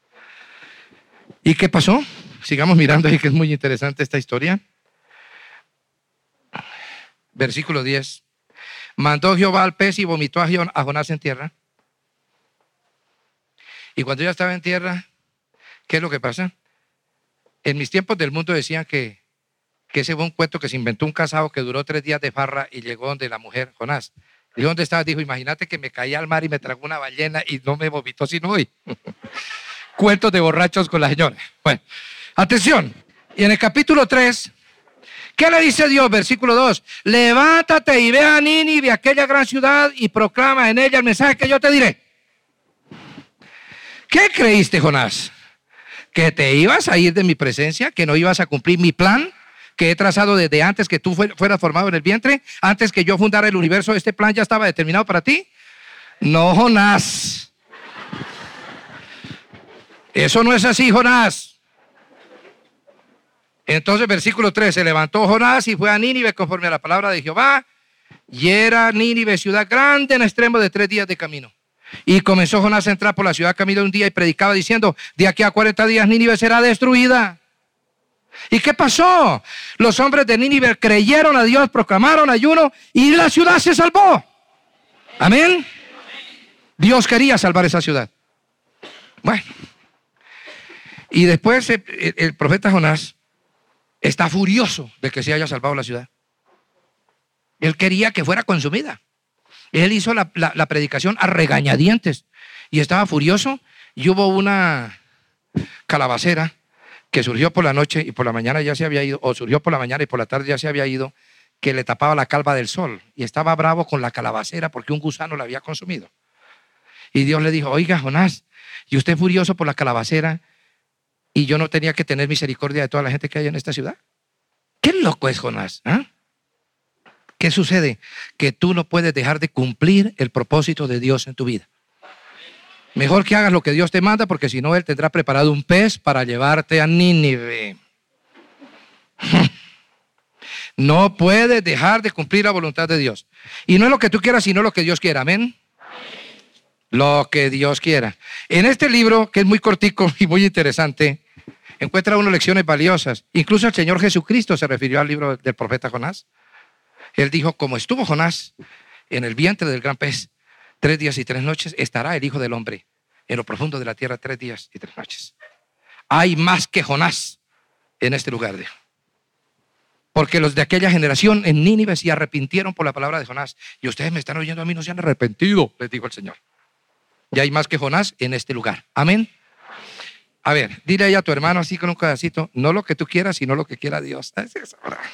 ¿Y qué pasó? Sigamos mirando ahí que es muy interesante esta historia. Versículo 10. Mandó Jehová al pez y vomitó a Jonás en tierra. Y cuando ya estaba en tierra, ¿Qué es lo que pasa? En mis tiempos del mundo decían que, que ese fue un cuento que se inventó un casado que duró tres días de farra y llegó donde la mujer, Jonás. Dijo, ¿dónde estabas? Dijo, imagínate que me caí al mar y me tragó una ballena y no me vomitó sino hoy. Cuentos de borrachos con la señora. Bueno, atención. Y en el capítulo 3, ¿qué le dice Dios? Versículo 2. Levántate y ve a Nínive, aquella gran ciudad, y proclama en ella el mensaje que yo te diré. ¿Qué creíste, Jonás? que te ibas a ir de mi presencia, que no ibas a cumplir mi plan que he trazado desde antes que tú fueras formado en el vientre, antes que yo fundara el universo, este plan ya estaba determinado para ti. No, Jonás. Eso no es así, Jonás. Entonces, versículo 3, se levantó Jonás y fue a Nínive conforme a la palabra de Jehová, y era Nínive ciudad grande en extremo de tres días de camino. Y comenzó Jonás a entrar por la ciudad camino un día y predicaba diciendo, de aquí a 40 días Nínive será destruida. ¿Y qué pasó? Los hombres de Nínive creyeron a Dios, proclamaron ayuno y la ciudad se salvó. Amén. Dios quería salvar esa ciudad. Bueno. Y después el, el profeta Jonás está furioso de que se haya salvado la ciudad. Él quería que fuera consumida. Él hizo la, predicación a regañadientes y estaba furioso y hubo una calabacera que surgió por la noche y por la mañana ya se había ido, o surgió por la mañana y por la tarde ya se había ido, que le tapaba la calva del sol y estaba bravo con la calabacera porque un gusano la había consumido. Y Dios le dijo, oiga Jonás, y usted furioso por la calabacera y yo no tenía que tener misericordia de toda la gente que hay en esta ciudad. Qué loco es Jonás. ¿ah? ¿Qué sucede? Que tú no puedes dejar de cumplir el propósito de Dios en tu vida. Mejor que hagas lo que Dios te manda, porque si no, Él tendrá preparado un pez para llevarte a Nínive. No puedes dejar de cumplir la voluntad de Dios. Y no es lo que tú quieras, sino lo que Dios quiera. Amén. Lo que Dios quiera. En este libro, que es muy cortico y muy interesante, encuentra unas lecciones valiosas. Incluso el Señor Jesucristo se refirió al libro del profeta Jonás. Él dijo, como estuvo Jonás en el vientre del gran pez tres días y tres noches, estará el Hijo del Hombre en lo profundo de la tierra tres días y tres noches. Hay más que Jonás en este lugar. Porque los de aquella generación en Nínive se arrepintieron por la palabra de Jonás. Y ustedes me están oyendo a mí, no se han arrepentido, les dijo el Señor. Y hay más que Jonás en este lugar. Amén. A ver, dile ahí a tu hermano así con un pedacito, no lo que tú quieras, sino lo que quiera Dios.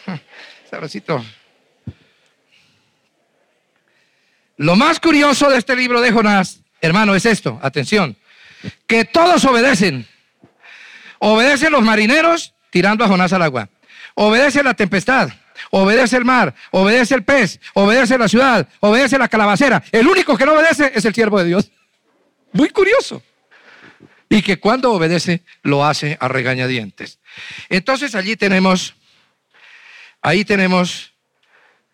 Sabrosito. Lo más curioso de este libro de Jonás, hermano, es esto, atención, que todos obedecen. Obedecen los marineros tirando a Jonás al agua. Obedece la tempestad, obedece el mar, obedece el pez, obedece la ciudad, obedece la calabacera. El único que no obedece es el siervo de Dios. Muy curioso. Y que cuando obedece lo hace a regañadientes. Entonces allí tenemos, ahí tenemos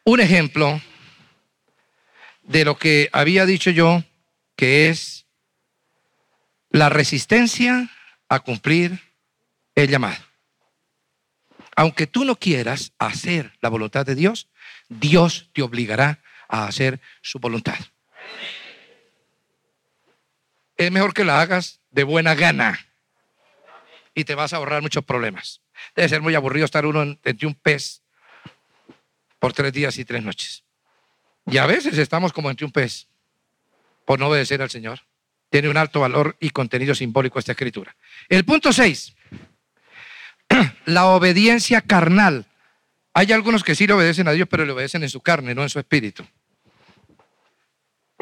un ejemplo de lo que había dicho yo, que es la resistencia a cumplir el llamado. Aunque tú no quieras hacer la voluntad de Dios, Dios te obligará a hacer su voluntad. Es mejor que la hagas de buena gana y te vas a ahorrar muchos problemas. Debe ser muy aburrido estar uno entre un pez por tres días y tres noches. Y a veces estamos como entre un pez por no obedecer al Señor. Tiene un alto valor y contenido simbólico esta escritura. El punto 6, la obediencia carnal. Hay algunos que sí le obedecen a Dios, pero le obedecen en su carne, no en su espíritu.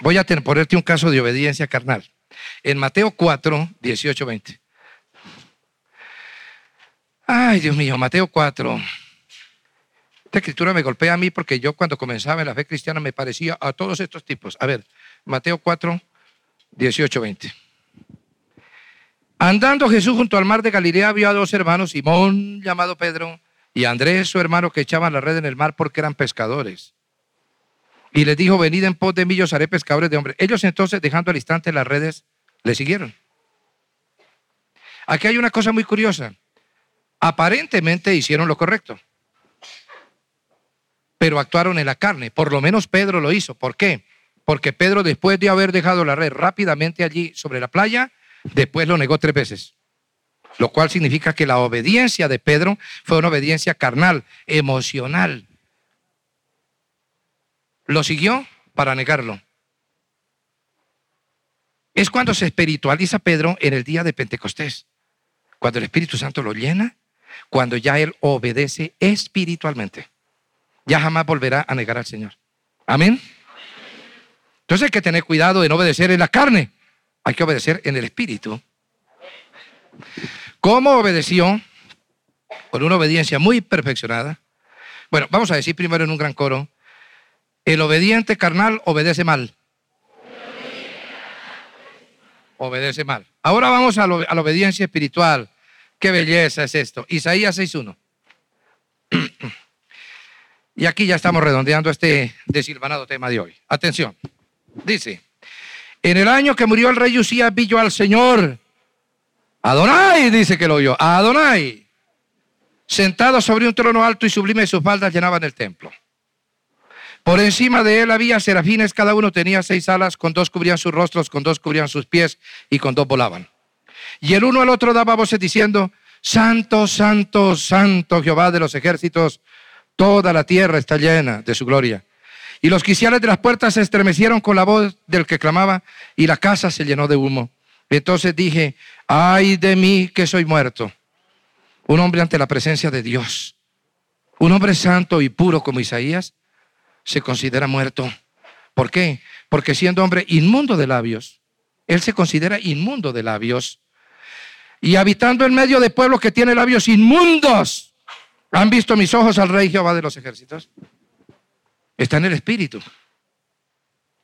Voy a ponerte un caso de obediencia carnal. En Mateo 4, 18, 20. Ay, Dios mío, Mateo 4, esta escritura me golpea a mí porque yo cuando comenzaba en la fe cristiana me parecía a todos estos tipos. A ver, Mateo 4, 18, 20. Andando Jesús junto al mar de Galilea vio a dos hermanos, Simón llamado Pedro y Andrés su hermano que echaban la red en el mar porque eran pescadores. Y les dijo, venid en pos de mí, yo haré pescadores de hombres. Ellos entonces, dejando al instante las redes, le siguieron. Aquí hay una cosa muy curiosa. Aparentemente hicieron lo correcto pero actuaron en la carne. Por lo menos Pedro lo hizo. ¿Por qué? Porque Pedro, después de haber dejado la red rápidamente allí sobre la playa, después lo negó tres veces. Lo cual significa que la obediencia de Pedro fue una obediencia carnal, emocional. Lo siguió para negarlo. Es cuando se espiritualiza Pedro en el día de Pentecostés. Cuando el Espíritu Santo lo llena, cuando ya él obedece espiritualmente ya jamás volverá a negar al Señor. Amén. Entonces hay que tener cuidado de no obedecer en la carne, hay que obedecer en el espíritu. ¿Cómo obedeció? Con una obediencia muy perfeccionada. Bueno, vamos a decir primero en un gran coro, el obediente carnal obedece mal. obedece mal. Ahora vamos a, a la obediencia espiritual. Qué belleza es esto. Isaías 6.1. y aquí ya estamos redondeando este desilvanado tema de hoy. Atención. Dice, en el año que murió el rey Usías vi yo al Señor. Adonai, dice que lo oyó. Adonai. Sentado sobre un trono alto y sublime, sus faldas llenaban el templo. Por encima de él había serafines, cada uno tenía seis alas, con dos cubrían sus rostros, con dos cubrían sus pies y con dos volaban. Y el uno al otro daba voces diciendo, Santo, Santo, Santo Jehová de los ejércitos, toda la tierra está llena de su gloria. Y los quiciales de las puertas se estremecieron con la voz del que clamaba y la casa se llenó de humo. Entonces dije, ay de mí que soy muerto. Un hombre ante la presencia de Dios. Un hombre santo y puro como Isaías se considera muerto. ¿Por qué? Porque siendo hombre inmundo de labios, él se considera inmundo de labios. Y habitando en medio de pueblo que tiene labios inmundos, ¿han visto mis ojos al rey Jehová de los ejércitos? Está en el espíritu.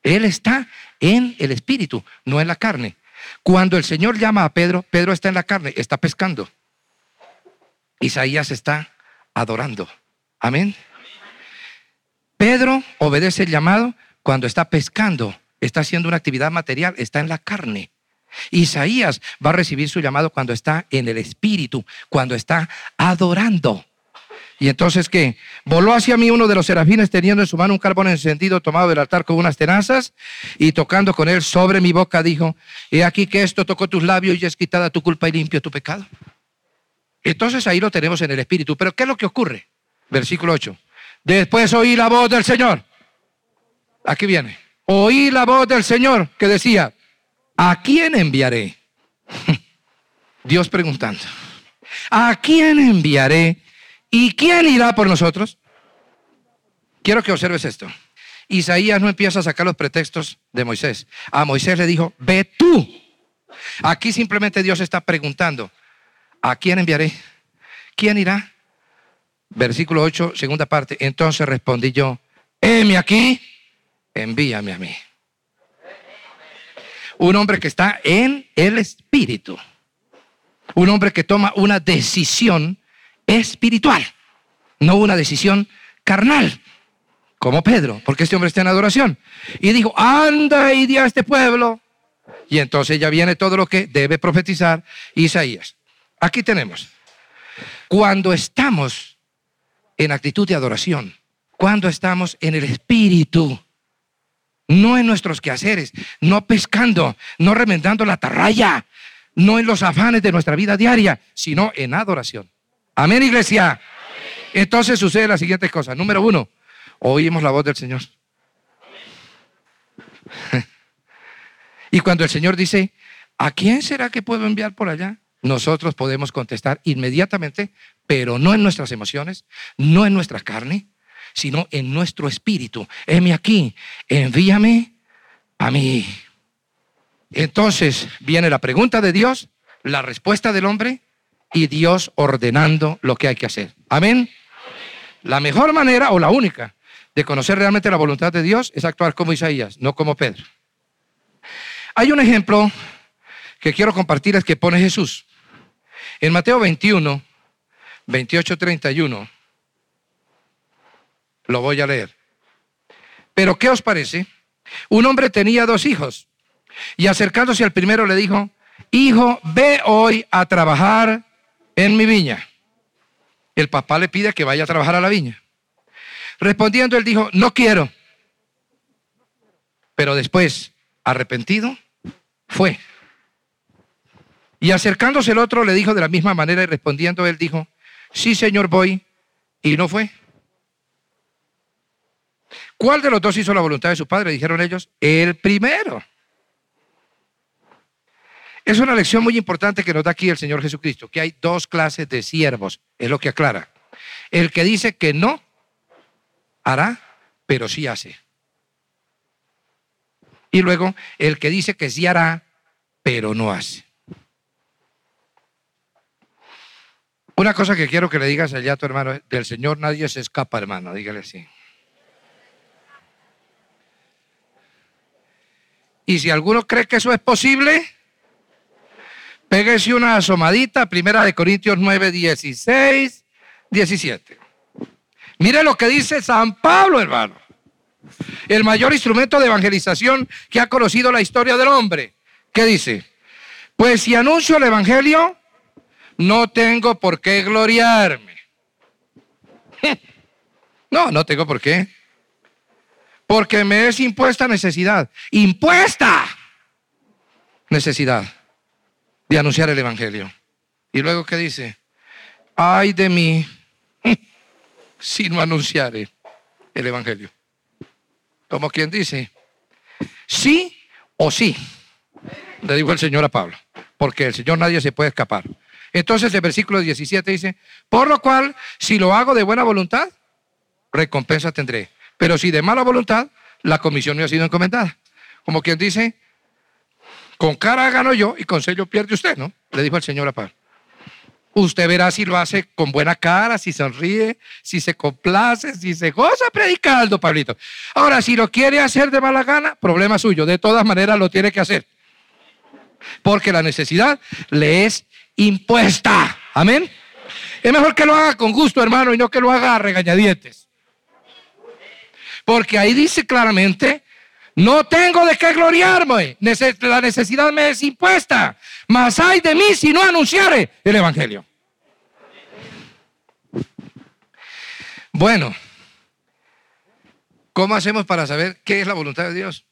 Él está en el espíritu, no en la carne. Cuando el Señor llama a Pedro, Pedro está en la carne, está pescando. Isaías está adorando. Amén. Pedro obedece el llamado cuando está pescando, está haciendo una actividad material, está en la carne. Isaías va a recibir su llamado cuando está en el espíritu, cuando está adorando. Y entonces que voló hacia mí uno de los serafines teniendo en su mano un carbón encendido tomado del altar con unas tenazas y tocando con él sobre mi boca dijo, he aquí que esto tocó tus labios y es quitada tu culpa y limpio tu pecado. Entonces ahí lo tenemos en el espíritu. Pero ¿qué es lo que ocurre? Versículo 8. Después oí la voz del Señor. Aquí viene. Oí la voz del Señor que decía, ¿a quién enviaré? Dios preguntando, ¿a quién enviaré? ¿Y quién irá por nosotros? Quiero que observes esto. Isaías no empieza a sacar los pretextos de Moisés. A Moisés le dijo, ve tú. Aquí simplemente Dios está preguntando, ¿a quién enviaré? ¿Quién irá? Versículo 8, segunda parte. Entonces respondí yo, heme aquí, envíame a mí. Un hombre que está en el espíritu. Un hombre que toma una decisión espiritual, no una decisión carnal, como Pedro, porque este hombre está en adoración. Y dijo, anda y di a este pueblo. Y entonces ya viene todo lo que debe profetizar Isaías. Aquí tenemos, cuando estamos en actitud de adoración, cuando estamos en el espíritu, no en nuestros quehaceres, no pescando, no remendando la tarraya, no en los afanes de nuestra vida diaria, sino en adoración. Amén, iglesia. Entonces sucede la siguiente cosa. Número uno, oímos la voz del Señor. y cuando el Señor dice, ¿a quién será que puedo enviar por allá? Nosotros podemos contestar inmediatamente, pero no en nuestras emociones, no en nuestra carne, sino en nuestro espíritu. Heme aquí, envíame a mí. Entonces viene la pregunta de Dios, la respuesta del hombre y Dios ordenando lo que hay que hacer. Amén. La mejor manera o la única de conocer realmente la voluntad de Dios es actuar como Isaías, no como Pedro. Hay un ejemplo que quiero compartir es que pone Jesús. En Mateo 21, 28, 31, lo voy a leer. Pero ¿qué os parece? Un hombre tenía dos hijos y acercándose al primero le dijo, hijo, ve hoy a trabajar en mi viña. El papá le pide que vaya a trabajar a la viña. Respondiendo, él dijo, no quiero. Pero después, arrepentido, fue. Y acercándose el otro, le dijo de la misma manera y respondiendo, él dijo, sí, señor, voy. Y no fue. ¿Cuál de los dos hizo la voluntad de su padre? Dijeron ellos, el primero. Es una lección muy importante que nos da aquí el Señor Jesucristo, que hay dos clases de siervos, es lo que aclara. El que dice que no hará, pero sí hace. Y luego el que dice que sí hará, pero no hace. Una cosa que quiero que le digas allá a tu hermano, del Señor nadie se escapa, hermano, dígale así. Y si alguno cree que eso es posible, Pégase una asomadita, primera de Corintios 9, 16, 17. Mire lo que dice San Pablo, hermano. El mayor instrumento de evangelización que ha conocido la historia del hombre. ¿Qué dice? Pues si anuncio el Evangelio, no tengo por qué gloriarme. No, no tengo por qué. Porque me es impuesta necesidad. Impuesta necesidad de anunciar el Evangelio. Y luego, ¿qué dice? Ay de mí si no anunciare el Evangelio. Como quien dice, sí o sí, le dijo el Señor a Pablo, porque el Señor nadie se puede escapar. Entonces el versículo 17 dice, por lo cual, si lo hago de buena voluntad, recompensa tendré. Pero si de mala voluntad, la comisión me ha sido encomendada. Como quien dice, con cara gano yo y con sello pierde usted, ¿no? Le dijo el Señor a Pablo. Usted verá si lo hace con buena cara, si sonríe, si se complace, si se goza predicando, Pablito. Ahora, si lo quiere hacer de mala gana, problema suyo. De todas maneras, lo tiene que hacer. Porque la necesidad le es impuesta. Amén. Es mejor que lo haga con gusto, hermano, y no que lo haga a regañadientes. Porque ahí dice claramente, no tengo de qué gloriarme, la necesidad me es impuesta, mas hay de mí si no anunciare el Evangelio. Bueno, ¿cómo hacemos para saber qué es la voluntad de Dios?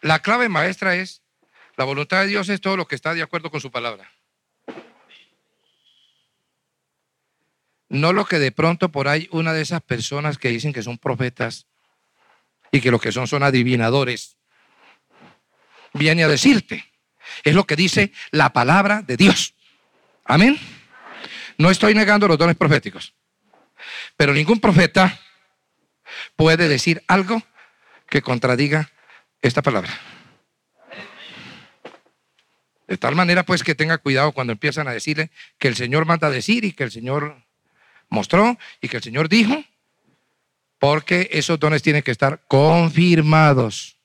La clave maestra es, la voluntad de Dios es todo lo que está de acuerdo con su palabra. No lo que de pronto por ahí una de esas personas que dicen que son profetas y que lo que son son adivinadores viene a decirte. Es lo que dice la palabra de Dios. Amén. No estoy negando los dones proféticos, pero ningún profeta puede decir algo que contradiga esta palabra. De tal manera pues que tenga cuidado cuando empiezan a decirle que el Señor manda a decir y que el Señor mostró y que el Señor dijo, porque esos dones tienen que estar confirmados.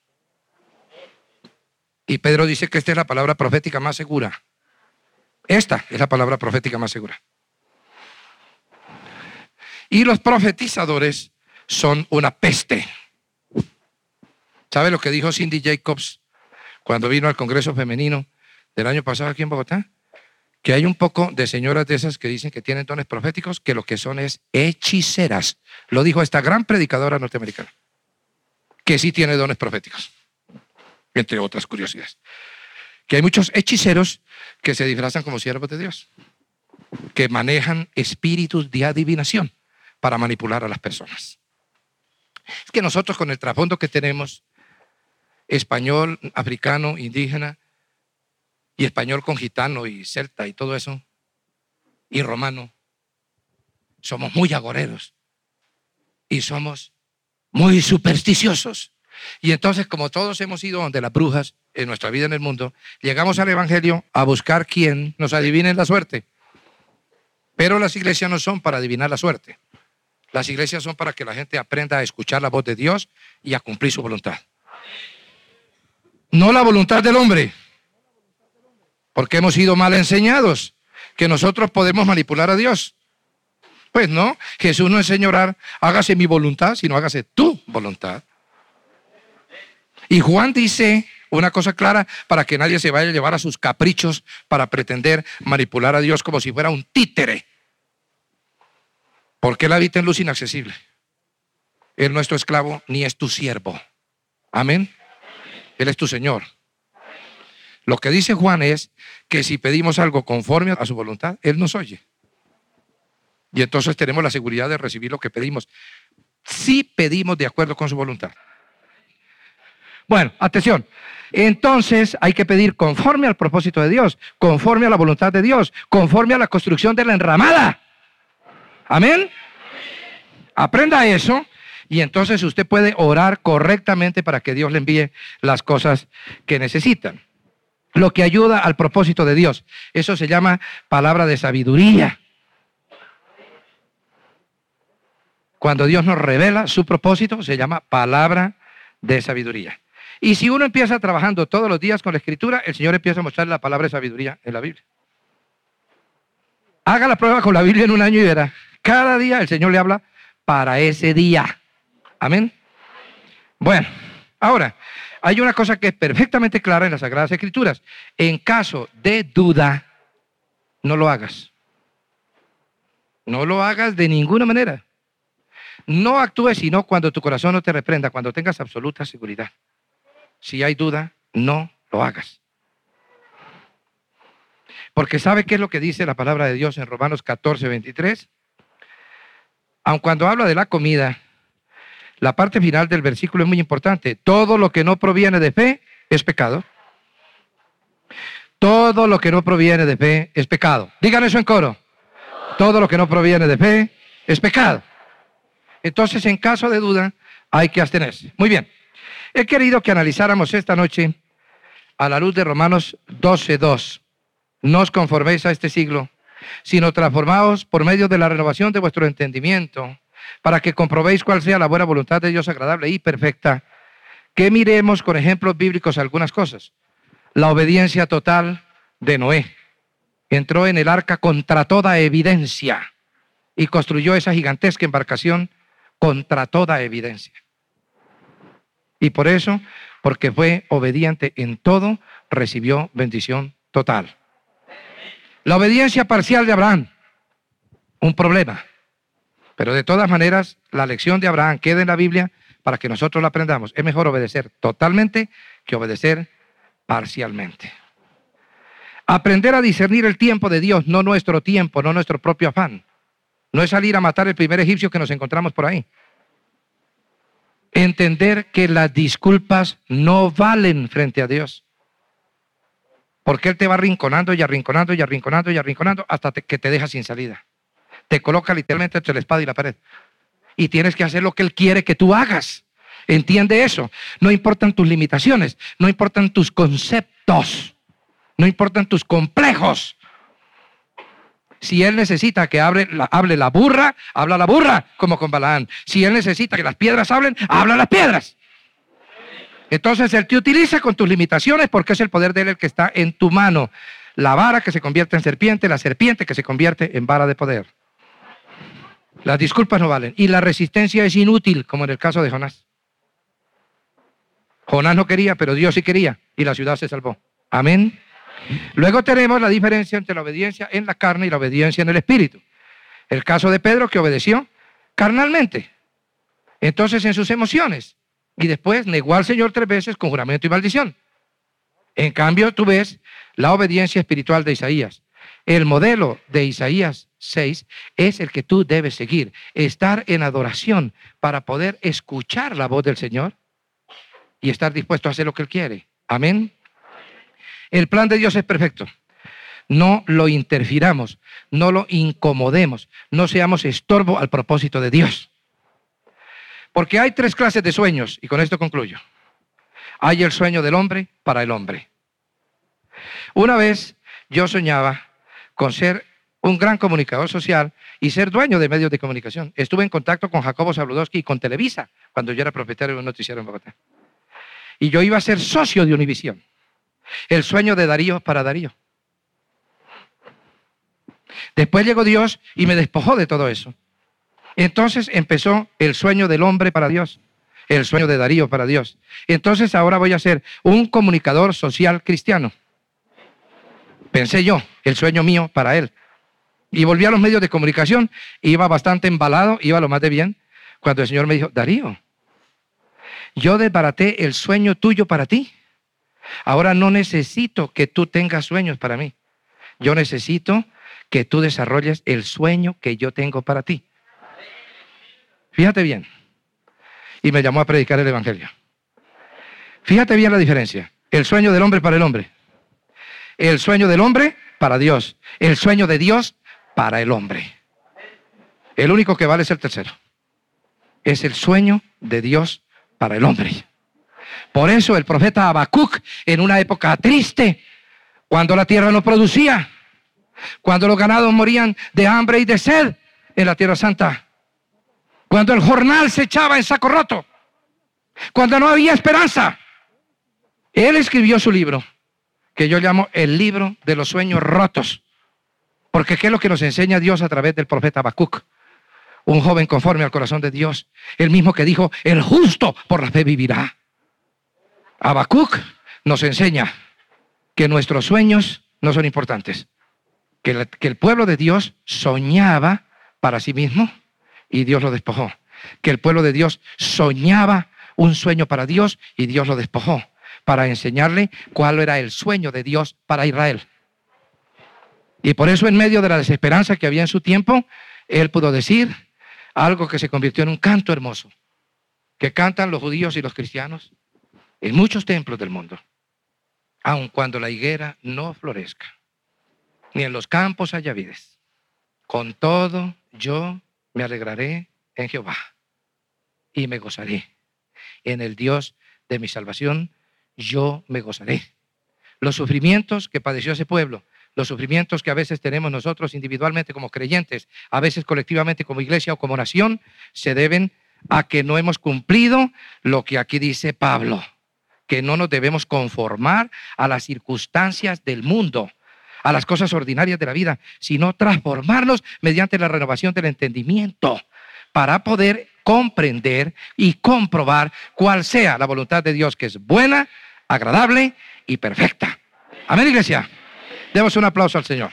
Y Pedro dice que esta es la palabra profética más segura. Esta es la palabra profética más segura. Y los profetizadores son una peste. ¿Sabe lo que dijo Cindy Jacobs cuando vino al Congreso Femenino del año pasado aquí en Bogotá? Que hay un poco de señoras de esas que dicen que tienen dones proféticos, que lo que son es hechiceras. Lo dijo esta gran predicadora norteamericana, que sí tiene dones proféticos, entre otras curiosidades. Que hay muchos hechiceros que se disfrazan como siervos de Dios, que manejan espíritus de adivinación para manipular a las personas. Es que nosotros con el trasfondo que tenemos, español, africano, indígena, y español con gitano y celta y todo eso, y romano, somos muy agoreros y somos muy supersticiosos. Y entonces, como todos hemos ido donde las brujas en nuestra vida en el mundo, llegamos al Evangelio a buscar quien nos adivine la suerte. Pero las iglesias no son para adivinar la suerte. Las iglesias son para que la gente aprenda a escuchar la voz de Dios y a cumplir su voluntad. No la voluntad del hombre, porque hemos sido mal enseñados que nosotros podemos manipular a Dios. Pues no, Jesús no enseñó a orar, hágase mi voluntad, sino hágase tu voluntad. Y Juan dice una cosa clara para que nadie se vaya a llevar a sus caprichos para pretender manipular a Dios como si fuera un títere. Porque Él habita en luz inaccesible. Él no es tu esclavo ni es tu siervo. Amén. Él es tu Señor. Lo que dice Juan es que si pedimos algo conforme a su voluntad, Él nos oye. Y entonces tenemos la seguridad de recibir lo que pedimos. Si pedimos de acuerdo con su voluntad. Bueno, atención. Entonces hay que pedir conforme al propósito de Dios, conforme a la voluntad de Dios, conforme a la construcción de la enramada. Amén. Aprenda eso y entonces usted puede orar correctamente para que Dios le envíe las cosas que necesitan. Lo que ayuda al propósito de Dios. Eso se llama palabra de sabiduría. Cuando Dios nos revela su propósito, se llama palabra de sabiduría. Y si uno empieza trabajando todos los días con la escritura, el Señor empieza a mostrarle la palabra de sabiduría en la Biblia. Haga la prueba con la Biblia en un año y verá. Cada día el Señor le habla para ese día. Amén. Bueno, ahora, hay una cosa que es perfectamente clara en las Sagradas Escrituras. En caso de duda, no lo hagas. No lo hagas de ninguna manera. No actúes sino cuando tu corazón no te reprenda, cuando tengas absoluta seguridad. Si hay duda, no lo hagas. Porque ¿sabe qué es lo que dice la palabra de Dios en Romanos 14, 23? Aun cuando habla de la comida, la parte final del versículo es muy importante. Todo lo que no proviene de fe es pecado. Todo lo que no proviene de fe es pecado. Digan eso en coro. Todo lo que no proviene de fe es pecado. Entonces, en caso de duda, hay que abstenerse. Muy bien. He querido que analizáramos esta noche a la luz de Romanos 12.2. No os conforméis a este siglo, sino transformaos por medio de la renovación de vuestro entendimiento, para que comprobéis cuál sea la buena voluntad de Dios agradable y perfecta. Que miremos con ejemplos bíblicos algunas cosas. La obediencia total de Noé. Entró en el arca contra toda evidencia y construyó esa gigantesca embarcación contra toda evidencia. Y por eso, porque fue obediente en todo, recibió bendición total. La obediencia parcial de Abraham, un problema. Pero de todas maneras, la lección de Abraham queda en la Biblia para que nosotros la aprendamos. Es mejor obedecer totalmente que obedecer parcialmente. Aprender a discernir el tiempo de Dios, no nuestro tiempo, no nuestro propio afán. No es salir a matar el primer egipcio que nos encontramos por ahí. Entender que las disculpas no valen frente a Dios. Porque Él te va arrinconando y arrinconando y arrinconando y arrinconando hasta que te deja sin salida. Te coloca literalmente entre la espada y la pared. Y tienes que hacer lo que Él quiere que tú hagas. Entiende eso. No importan tus limitaciones, no importan tus conceptos, no importan tus complejos. Si él necesita que hable la, burra, habla la burra, como con Balaán. Si él necesita que las piedras hablen, habla las piedras. Entonces Él te utiliza con tus limitaciones porque es el poder de Él el que está en tu mano. La vara que se convierte en serpiente, la serpiente que se convierte en vara de poder. Las disculpas no valen. Y la resistencia es inútil, como en el caso de Jonás. Jonás no quería, pero Dios sí quería. Y la ciudad se salvó. Amén. Luego tenemos la diferencia entre la obediencia en la carne y la obediencia en el espíritu. El caso de Pedro que obedeció carnalmente. Entonces en sus emociones y después negó al Señor tres veces con juramento y maldición. En cambio, tú ves la obediencia espiritual de Isaías. El modelo de Isaías 6 es el que tú debes seguir. Estar en adoración para poder escuchar la voz del Señor y estar dispuesto a hacer lo que Él quiere. Amén. El plan de Dios es perfecto. No lo interfiramos, no lo incomodemos, no seamos estorbo al propósito de Dios. Porque hay tres clases de sueños, y con esto concluyo. Hay el sueño del hombre para el hombre. Una vez yo soñaba con ser un gran comunicador social y ser dueño de medios de comunicación. Estuve en contacto con Jacobo Zabludowski y con Televisa cuando yo era propietario de un noticiero en Bogotá. Y yo iba a ser socio de Univisión. El sueño de Darío para Darío. Después llegó Dios y me despojó de todo eso. Entonces empezó el sueño del hombre para Dios, el sueño de Darío para Dios. Entonces ahora voy a ser un comunicador social cristiano. Pensé yo, el sueño mío para él. Y volví a los medios de comunicación, iba bastante embalado, iba lo más de bien, cuando el Señor me dijo, Darío, yo desbaraté el sueño tuyo para ti. Ahora no necesito que tú tengas sueños para mí. Yo necesito que tú desarrolles el sueño que yo tengo para ti. Fíjate bien. Y me llamó a predicar el Evangelio. Fíjate bien la diferencia. El sueño del hombre para el hombre. El sueño del hombre para Dios. El sueño de Dios para el hombre. El único que vale es el tercero. Es el sueño de Dios para el hombre. Por eso el profeta Habacuc, en una época triste, cuando la tierra no producía, cuando los ganados morían de hambre y de sed en la tierra santa, cuando el jornal se echaba en saco roto, cuando no había esperanza, Él escribió su libro, que yo llamo el libro de los sueños rotos. Porque ¿qué es lo que nos enseña Dios a través del profeta Habacuc? Un joven conforme al corazón de Dios, el mismo que dijo, el justo por la fe vivirá. Habacuc nos enseña que nuestros sueños no son importantes, que, que el pueblo de Dios soñaba para sí mismo y Dios lo despojó, que el pueblo de Dios soñaba un sueño para Dios y Dios lo despojó para enseñarle cuál era el sueño de Dios para Israel. Y por eso en medio de la desesperanza que había en su tiempo, él pudo decir algo que se convirtió en un canto hermoso, que cantan los judíos y los cristianos en muchos templos del mundo, aun cuando la higuera no florezca, ni en los campos haya vides. Con todo yo me alegraré en Jehová y me gozaré en el Dios de mi salvación yo me gozaré. Los sufrimientos que padeció ese pueblo, los sufrimientos que a veces tenemos nosotros individualmente como creyentes, a veces colectivamente como iglesia o como nación, se deben a que no hemos cumplido lo que aquí dice Pablo, que no nos debemos conformar a las circunstancias del mundo, a las cosas ordinarias de la vida, sino transformarnos mediante la renovación del entendimiento para poder comprender y comprobar cuál sea la voluntad de Dios, que es buena, agradable y perfecta. Amén, iglesia. Demos un aplauso al Señor.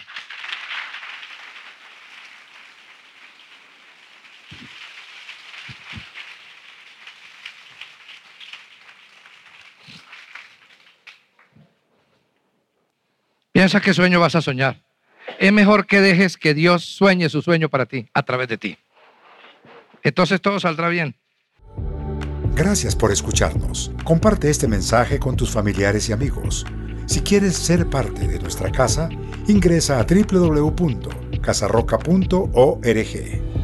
Piensa qué sueño vas a soñar. Es mejor que dejes que Dios sueñe su sueño para ti a través de ti. Entonces todo saldrá bien. Gracias por escucharnos. Comparte este mensaje con tus familiares y amigos. Si quieres ser parte de nuestra casa, ingresa a www.casarroca.org.